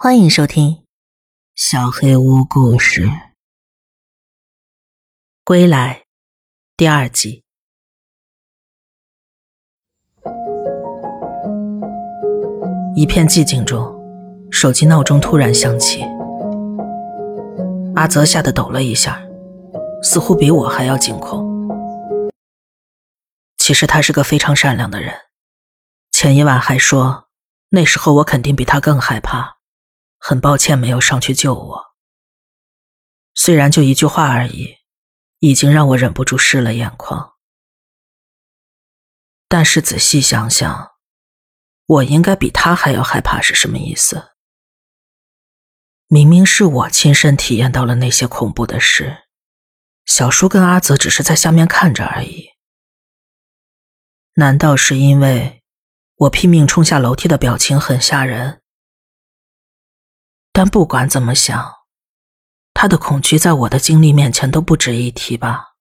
欢迎收听《小黑屋故事》归来第二集。一片寂静中，手机闹钟突然响起。阿泽吓得抖了一下，似乎比我还要惊恐。其实他是个非常善良的人，前一晚还说那时候我肯定比他更害怕。很抱歉没有上去救我。虽然就一句话而已，已经让我忍不住湿了眼眶。但是仔细想想，我应该比他还要害怕是什么意思？明明是我亲身体验到了那些恐怖的事，小叔跟阿泽只是在下面看着而已。难道是因为我拼命冲下楼梯的表情很吓人？但不管怎么想，他的恐惧在我的经历面前都不值一提吧？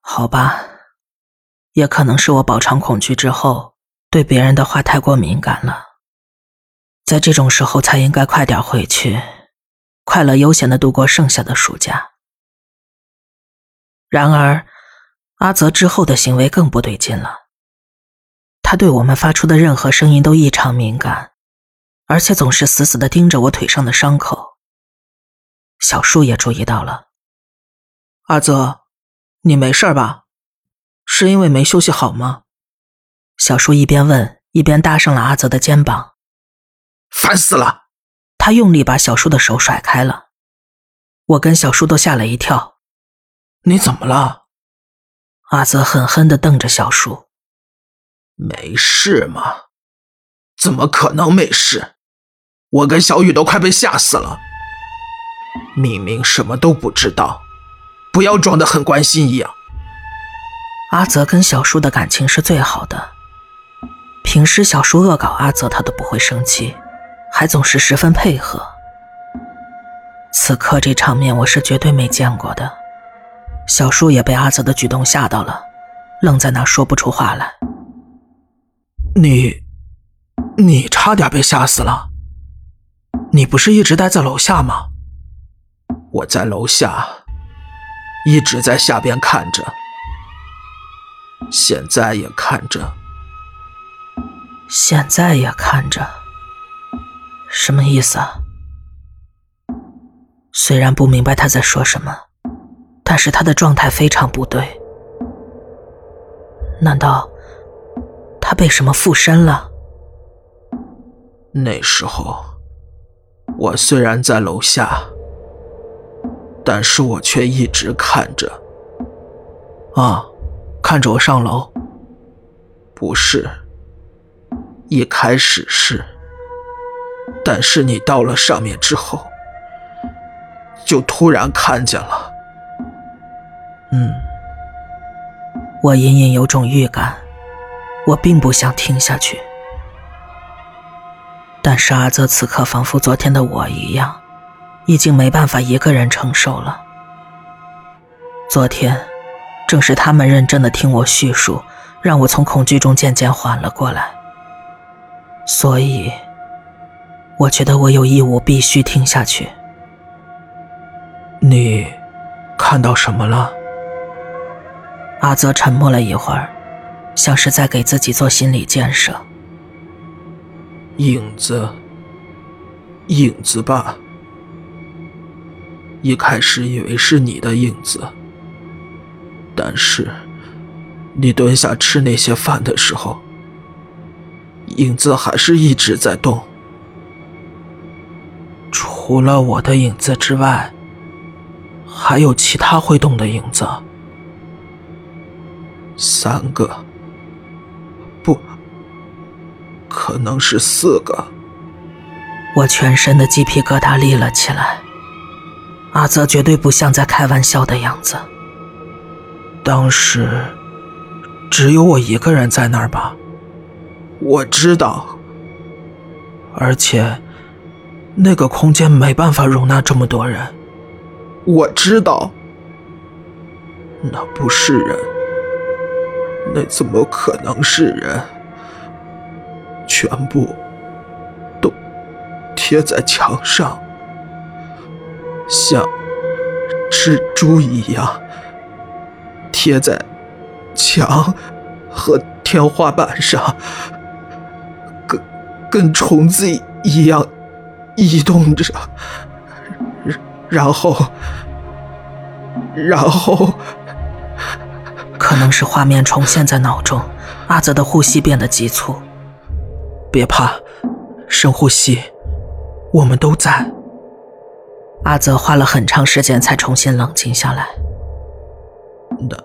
好吧，也可能是我饱尝恐惧之后，对别人的话太过敏感了，在这种时候才应该快点回去，快乐悠闲的度过剩下的暑假。然而，阿泽之后的行为更不对劲了，他对我们发出的任何声音都异常敏感。而且总是死死的盯着我腿上的伤口。小树也注意到了。阿泽，你没事吧？是因为没休息好吗？小树一边问，一边搭上了阿泽的肩膀。烦死了！他用力把小树的手甩开了。我跟小树都吓了一跳。你怎么了？阿泽狠狠的瞪着小树。没事吗？怎么可能没事？我跟小雨都快被吓死了。明明什么都不知道，不要装的很关心一样。阿泽跟小叔的感情是最好的，平时小叔恶搞阿泽，他都不会生气，还总是十分配合。此刻这场面我是绝对没见过的。小叔也被阿泽的举动吓到了，愣在那说不出话来。你。你差点被吓死了。你不是一直待在楼下吗？我在楼下，一直在下边看着，现在也看着，现在也看着，什么意思啊？虽然不明白他在说什么，但是他的状态非常不对。难道他被什么附身了？那时候，我虽然在楼下，但是我却一直看着。啊，看着我上楼？不是，一开始是，但是你到了上面之后，就突然看见了。嗯，我隐隐有种预感，我并不想听下去。但是阿泽此刻仿佛昨天的我一样，已经没办法一个人承受了。昨天，正是他们认真的听我叙述，让我从恐惧中渐渐缓了过来。所以，我觉得我有义务必须听下去。你看到什么了？阿泽沉默了一会儿，像是在给自己做心理建设。影子，影子吧。一开始以为是你的影子，但是你蹲下吃那些饭的时候，影子还是一直在动。除了我的影子之外，还有其他会动的影子。三个。可能是四个。我全身的鸡皮疙瘩立了起来。阿泽绝对不像在开玩笑的样子。当时只有我一个人在那儿吧？我知道。而且那个空间没办法容纳这么多人。我知道。那不是人。那怎么可能是人？全部都贴在墙上，像蜘蛛一样贴在墙和天花板上，跟跟虫子一样移动着，然后，然后，可能是画面重现在脑中，阿泽的呼吸变得急促。别怕，深呼吸，我们都在。阿泽花了很长时间才重新冷静下来。那，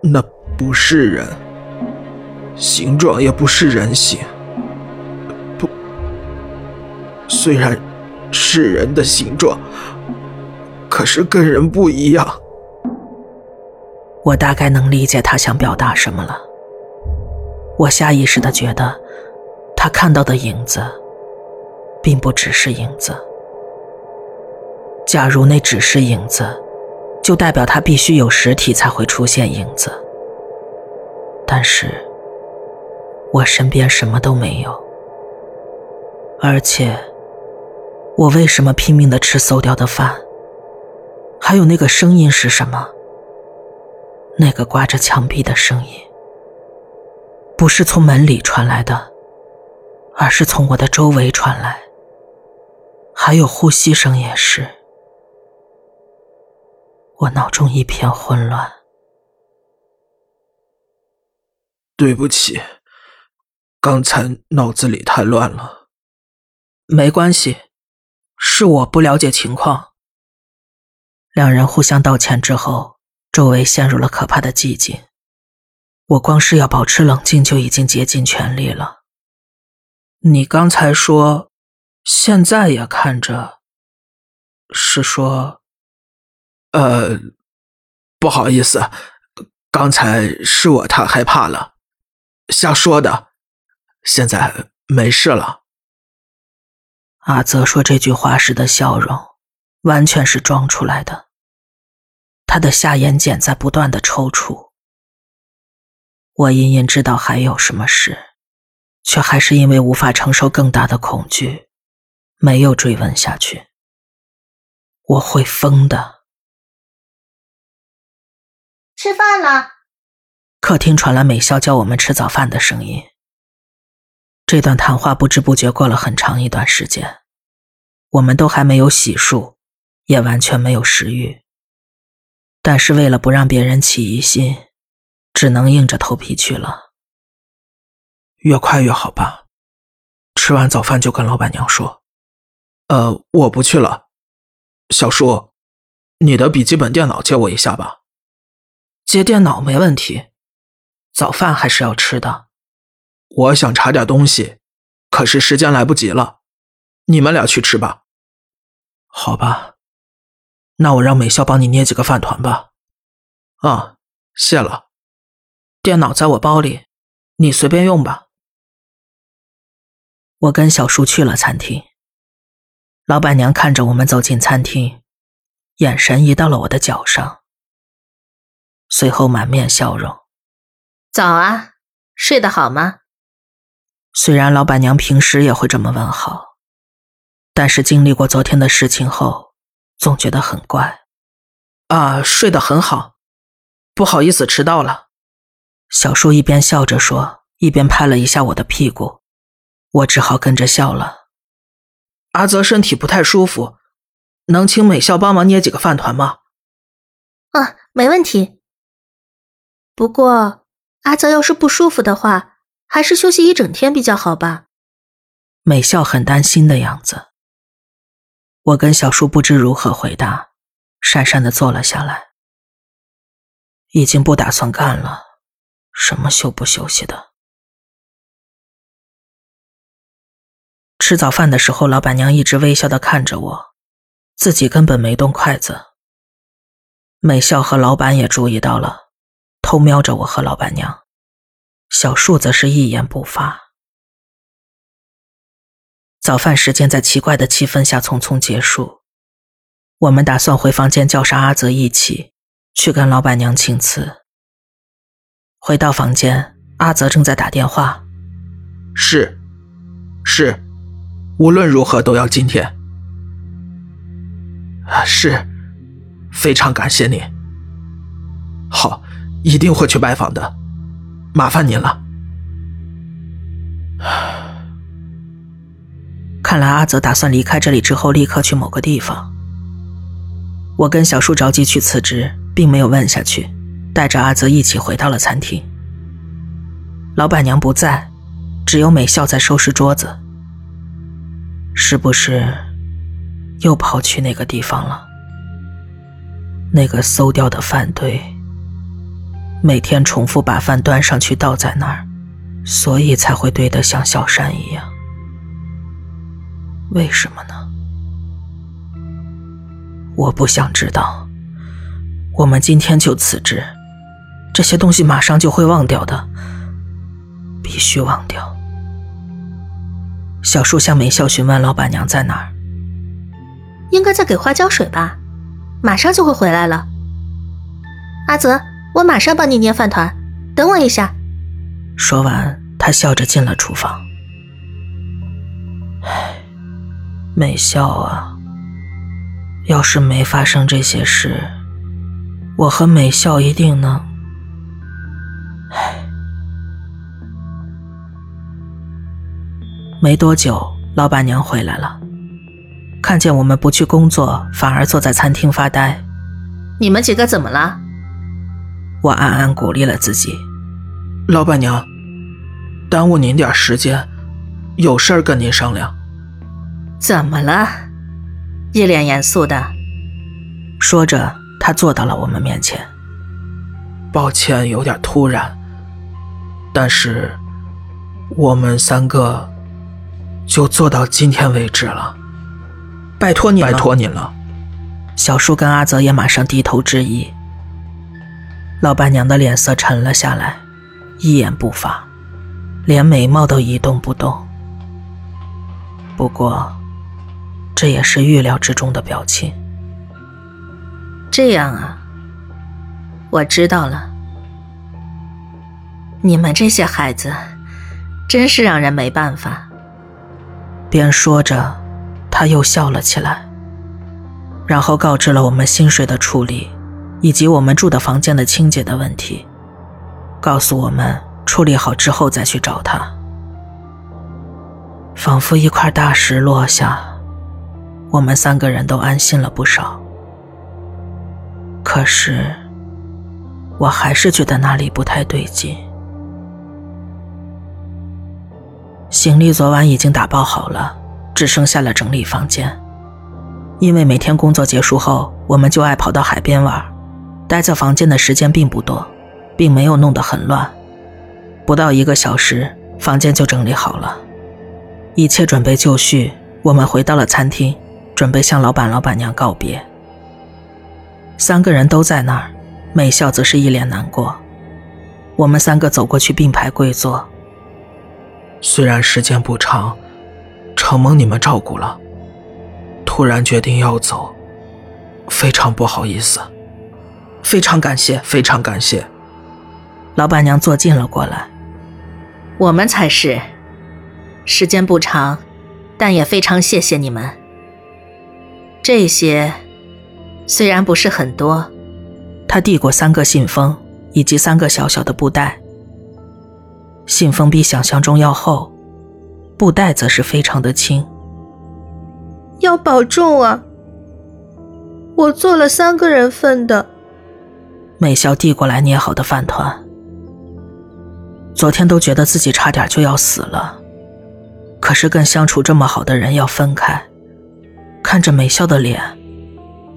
那不是人，形状也不是人形。不，虽然是人的形状，可是跟人不一样。我大概能理解他想表达什么了。我下意识的觉得。他看到的影子，并不只是影子。假如那只是影子，就代表他必须有实体才会出现影子。但是，我身边什么都没有，而且，我为什么拼命的吃馊掉的饭？还有那个声音是什么？那个刮着墙壁的声音，不是从门里传来的。而是从我的周围传来，还有呼吸声也是。我脑中一片混乱。对不起，刚才脑子里太乱了。没关系，是我不了解情况。两人互相道歉之后，周围陷入了可怕的寂静。我光是要保持冷静就已经竭尽全力了。你刚才说，现在也看着，是说，呃，不好意思，刚才是我太害怕了，瞎说的，现在没事了。阿泽说这句话时的笑容，完全是装出来的，他的下眼睑在不断的抽搐。我隐隐知道还有什么事。却还是因为无法承受更大的恐惧，没有追问下去。我会疯的。吃饭了。客厅传来美笑叫我们吃早饭的声音。这段谈话不知不觉过了很长一段时间，我们都还没有洗漱，也完全没有食欲。但是为了不让别人起疑心，只能硬着头皮去了。越快越好吧。吃完早饭就跟老板娘说：“呃，我不去了。”小叔，你的笔记本电脑借我一下吧。借电脑没问题，早饭还是要吃的。我想查点东西，可是时间来不及了。你们俩去吃吧。好吧，那我让美笑帮你捏几个饭团吧。啊，谢了。电脑在我包里，你随便用吧。我跟小叔去了餐厅。老板娘看着我们走进餐厅，眼神移到了我的脚上，随后满面笑容：“早啊，睡得好吗？”虽然老板娘平时也会这么问好，但是经历过昨天的事情后，总觉得很怪。啊，睡得很好，不好意思迟到了。小叔一边笑着说，一边拍了一下我的屁股。我只好跟着笑了。阿泽身体不太舒服，能请美笑帮忙捏几个饭团吗？啊，没问题。不过阿泽要是不舒服的话，还是休息一整天比较好吧。美笑很担心的样子。我跟小叔不知如何回答，讪讪的坐了下来。已经不打算干了，什么休不休息的。吃早饭的时候，老板娘一直微笑的看着我，自己根本没动筷子。美笑和老板也注意到了，偷瞄着我和老板娘。小树则是一言不发。早饭时间在奇怪的气氛下匆匆结束。我们打算回房间叫上阿泽一起去跟老板娘请辞。回到房间，阿泽正在打电话。是，是。无论如何都要今天。啊，是，非常感谢你。好，一定会去拜访的，麻烦您了。看来阿泽打算离开这里之后立刻去某个地方。我跟小树着急去辞职，并没有问下去，带着阿泽一起回到了餐厅。老板娘不在，只有美笑在收拾桌子。是不是又跑去那个地方了？那个馊掉的饭堆，每天重复把饭端上去倒在那儿，所以才会堆得像小山一样。为什么呢？我不想知道。我们今天就辞职，这些东西马上就会忘掉的，必须忘掉。小树向美笑询问老板娘在哪儿，应该在给花浇水吧，马上就会回来了。阿泽，我马上帮你捏饭团，等我一下。说完，他笑着进了厨房。唉。美笑啊，要是没发生这些事，我和美笑一定能……唉。没多久，老板娘回来了，看见我们不去工作，反而坐在餐厅发呆。你们几个怎么了？我暗暗鼓励了自己。老板娘，耽误您点时间，有事儿跟您商量。怎么了？一脸严肃的说着，他坐到了我们面前。抱歉，有点突然，但是我们三个就做到今天为止了。拜托你了，拜托你了。小叔跟阿泽也马上低头致意。老板娘的脸色沉了下来，一言不发，连眉毛都一动不动。不过。这也是预料之中的表情。这样啊，我知道了。你们这些孩子，真是让人没办法。边说着，他又笑了起来，然后告知了我们薪水的处理，以及我们住的房间的清洁的问题，告诉我们处理好之后再去找他。仿佛一块大石落下。我们三个人都安心了不少，可是我还是觉得那里不太对劲。行李昨晚已经打包好了，只剩下了整理房间。因为每天工作结束后，我们就爱跑到海边玩，待在房间的时间并不多，并没有弄得很乱。不到一个小时，房间就整理好了，一切准备就绪。我们回到了餐厅。准备向老板、老板娘告别。三个人都在那儿，美笑则是一脸难过。我们三个走过去并排跪坐。虽然时间不长，承蒙你们照顾了，突然决定要走，非常不好意思，非常感谢，非常感谢。老板娘坐近了过来。我们才是，时间不长，但也非常谢谢你们。这些虽然不是很多，他递过三个信封以及三个小小的布袋。信封比想象中要厚，布袋则是非常的轻。要保重啊！我做了三个人份的。美笑递过来捏好的饭团。昨天都觉得自己差点就要死了，可是跟相处这么好的人要分开。看着美笑的脸，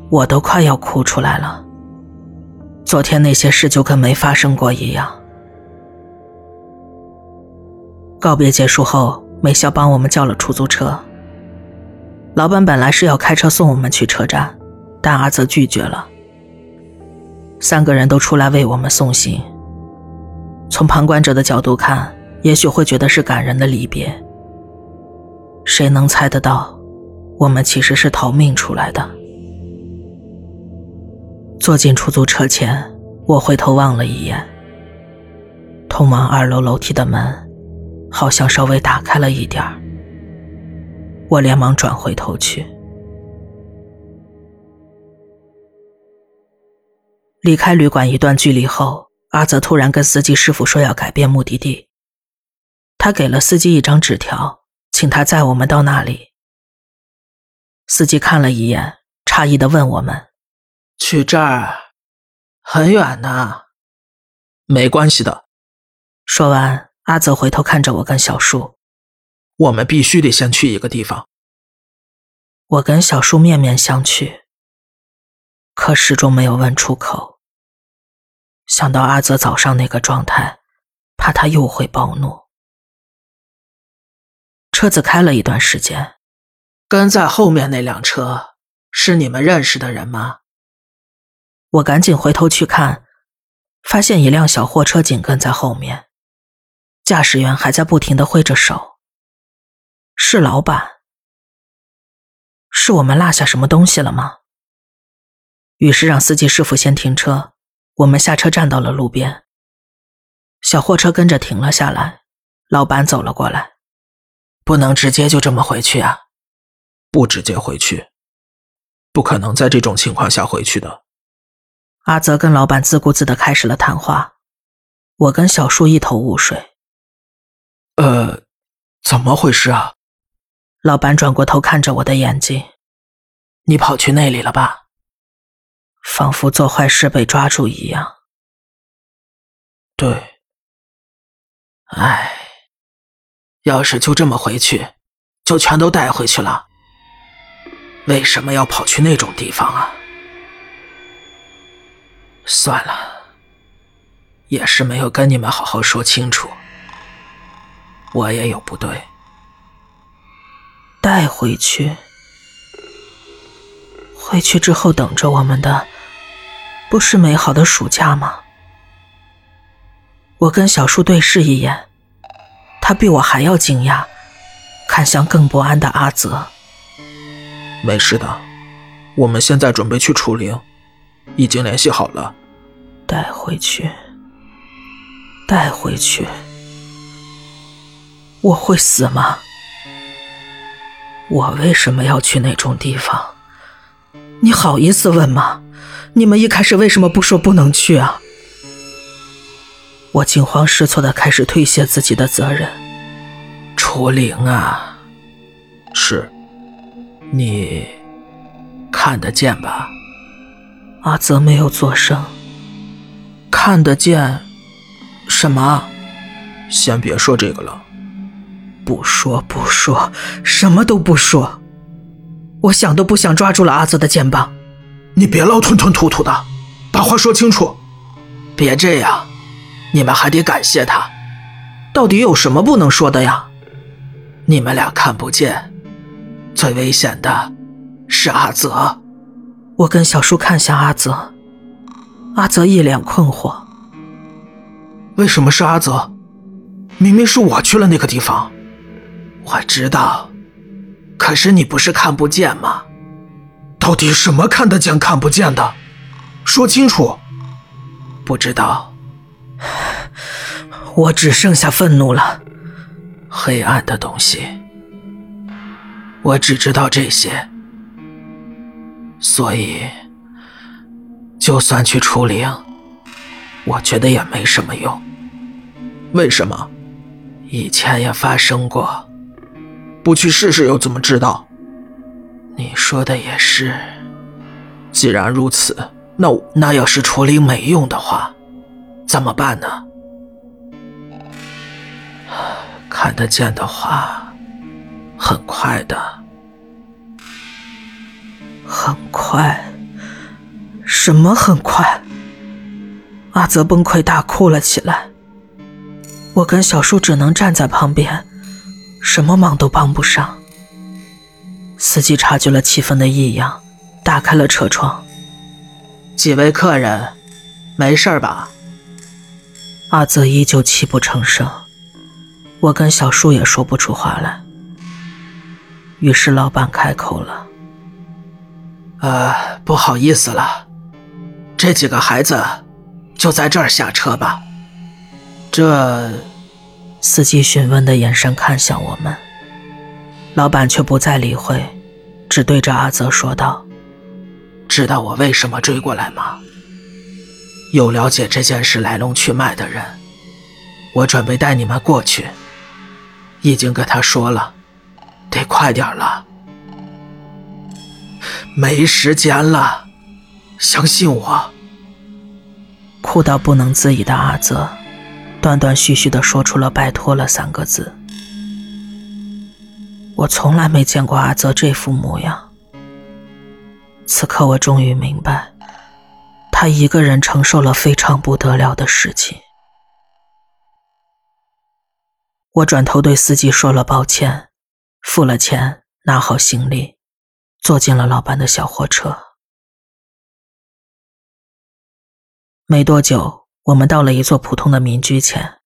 我都快要哭出来了。昨天那些事就跟没发生过一样。告别结束后，美笑帮我们叫了出租车。老板本来是要开车送我们去车站，但阿泽拒绝了。三个人都出来为我们送行。从旁观者的角度看，也许会觉得是感人的离别。谁能猜得到？我们其实是逃命出来的。坐进出租车前，我回头望了一眼，通往二楼楼梯的门好像稍微打开了一点我连忙转回头去。离开旅馆一段距离后，阿泽突然跟司机师傅说要改变目的地。他给了司机一张纸条，请他载我们到那里。司机看了一眼，诧异的问我们：“去这儿很远呢？”“没关系的。”说完，阿泽回头看着我跟小树：“我们必须得先去一个地方。”我跟小树面面相觑，可始终没有问出口。想到阿泽早上那个状态，怕他又会暴怒。车子开了一段时间，跟在后面那辆车是你们认识的人吗？我赶紧回头去看，发现一辆小货车紧跟在后面，驾驶员还在不停的挥着手。是老板？是我们落下什么东西了吗？于是让司机师傅先停车，我们下车站到了路边。小货车跟着停了下来，老板走了过来。不能直接就这么回去啊！不直接回去，不可能在这种情况下回去的。阿泽跟老板自顾自的开始了谈话，我跟小树一头雾水。呃，怎么回事啊？老板转过头看着我的眼睛，你跑去那里了吧？仿佛做坏事被抓住一样。对，唉。要是就这么回去，就全都带回去了。为什么要跑去那种地方啊？算了，也是没有跟你们好好说清楚。我也有不对。带回去，回去之后等着我们的，不是美好的暑假吗？我跟小树对视一眼。他比我还要惊讶，看向更不安的阿泽。没事的，我们现在准备去楚陵，已经联系好了。带回去，带回去，我会死吗？我为什么要去那种地方？你好意思问吗？你们一开始为什么不说不能去啊？我惊慌失措的开始推卸自己的责任。楚灵啊，是，你看得见吧？阿泽没有作声。看得见？什么？先别说这个了。不说不说，什么都不说。我想都不想抓住了阿泽的肩膀。你别老吞吞吐吐的，把话说清楚。别这样。你们还得感谢他，到底有什么不能说的呀？你们俩看不见，最危险的是阿泽。我跟小叔看向阿泽，阿泽一脸困惑。为什么是阿泽？明明是我去了那个地方。我知道，可是你不是看不见吗？到底什么看得见看不见的？说清楚。不知道。我只剩下愤怒了。黑暗的东西，我只知道这些，所以就算去除灵，我觉得也没什么用。为什么？以前也发生过，不去试试又怎么知道？你说的也是。既然如此，那那要是除灵没用的话。怎么办呢？看得见的话，很快的，很快，什么很快？阿泽崩溃大哭了起来。我跟小树只能站在旁边，什么忙都帮不上。司机察觉了气氛的异样，打开了车窗。几位客人，没事吧？阿泽依旧泣不成声，我跟小树也说不出话来。于是老板开口了：“呃，不好意思了，这几个孩子就在这儿下车吧。”这，司机询问的眼神看向我们。老板却不再理会，只对着阿泽说道：“知道我为什么追过来吗？有了解这件事来龙去脉的人，我准备带你们过去。已经跟他说了，得快点了，没时间了，相信我。”哭到不能自已的阿泽，断断续续的说出了“拜托了”三个字。我从来没见过阿泽这副模样。此刻我终于明白，他一个人承受了非常不得了的事情。我转头对司机说了抱歉，付了钱，拿好行李，坐进了老板的小货车。没多久，我们到了一座普通的民居前。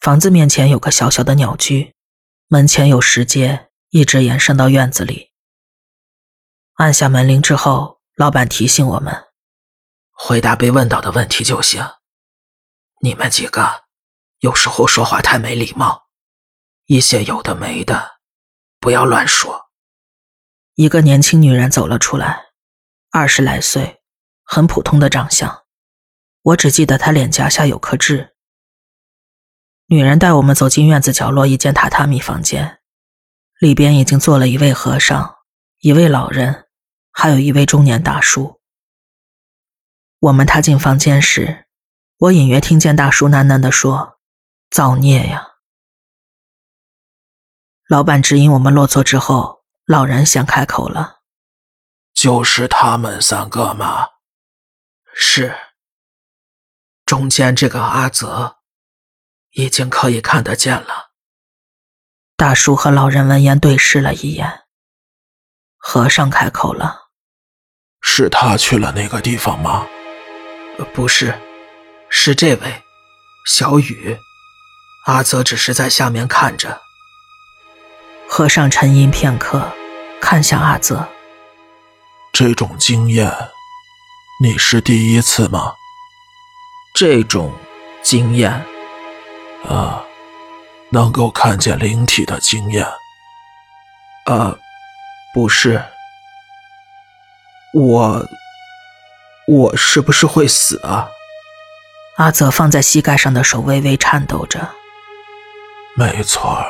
房子面前有个小小的鸟居。门前有石阶，一直延伸到院子里。按下门铃之后，老板提醒我们：回答被问到的问题就行。你们几个有时候说话太没礼貌，一些有的没的，不要乱说。一个年轻女人走了出来，二十来岁，很普通的长相，我只记得他脸颊下有颗痣。女人带我们走进院子角落一间榻榻米房间，里边已经坐了一位和尚、一位老人，还有一位中年大叔。我们踏进房间时，我隐约听见大叔喃喃地说：“造孽呀！”老板指引我们落座之后，老人先开口了：“就是他们三个吗？”“是。”中间这个阿泽。已经可以看得见了。大叔和老人闻言对视了一眼。和尚开口了：“是他去了那个地方吗？”“不是，是这位，小雨。阿泽只是在下面看着。”和尚沉吟片刻，看向阿泽：“这种经验，你是第一次吗？”“这种经验。”啊，能够看见灵体的经验。呃，不是，我，我是不是会死啊？阿泽放在膝盖上的手微微颤抖着。没错，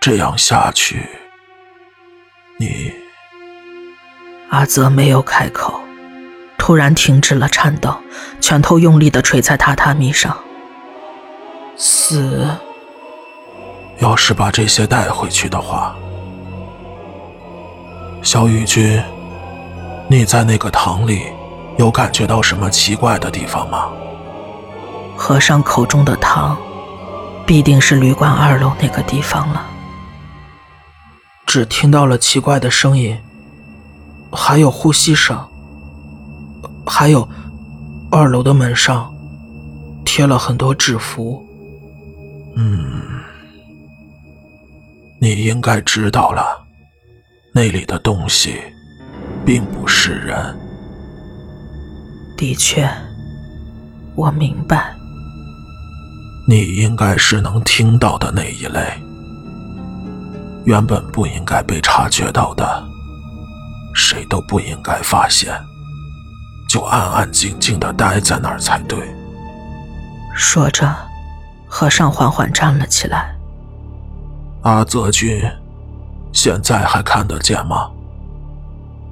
这样下去，你……阿泽没有开口，突然停止了颤抖，拳头用力的捶在榻榻米上。死。要是把这些带回去的话，小雨君，你在那个堂里有感觉到什么奇怪的地方吗？和尚口中的堂，必定是旅馆二楼那个地方了。只听到了奇怪的声音，还有呼吸声，还有二楼的门上贴了很多纸符。嗯，你应该知道了，那里的东西并不是人。的确，我明白。你应该是能听到的那一类，原本不应该被察觉到的，谁都不应该发现，就安安静静的待在那儿才对。说着。和尚缓缓站了起来。阿泽君，现在还看得见吗？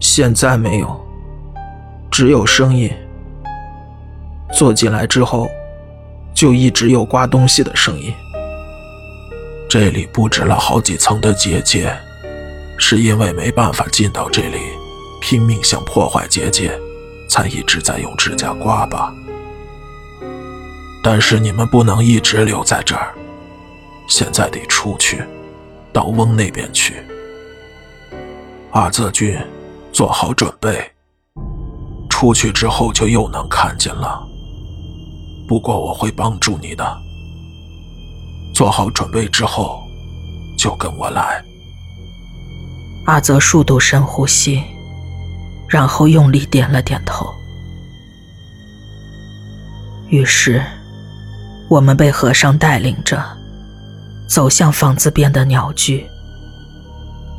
现在没有，只有声音。坐进来之后，就一直有刮东西的声音。这里布置了好几层的结界，是因为没办法进到这里，拼命想破坏结界，才一直在用指甲刮吧。但是你们不能一直留在这儿，现在得出去，到翁那边去。阿泽君，做好准备。出去之后就又能看见了。不过我会帮助你的。做好准备之后，就跟我来。阿泽数度深呼吸，然后用力点了点头。于是。我们被和尚带领着，走向房子边的鸟居。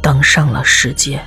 登上了石阶。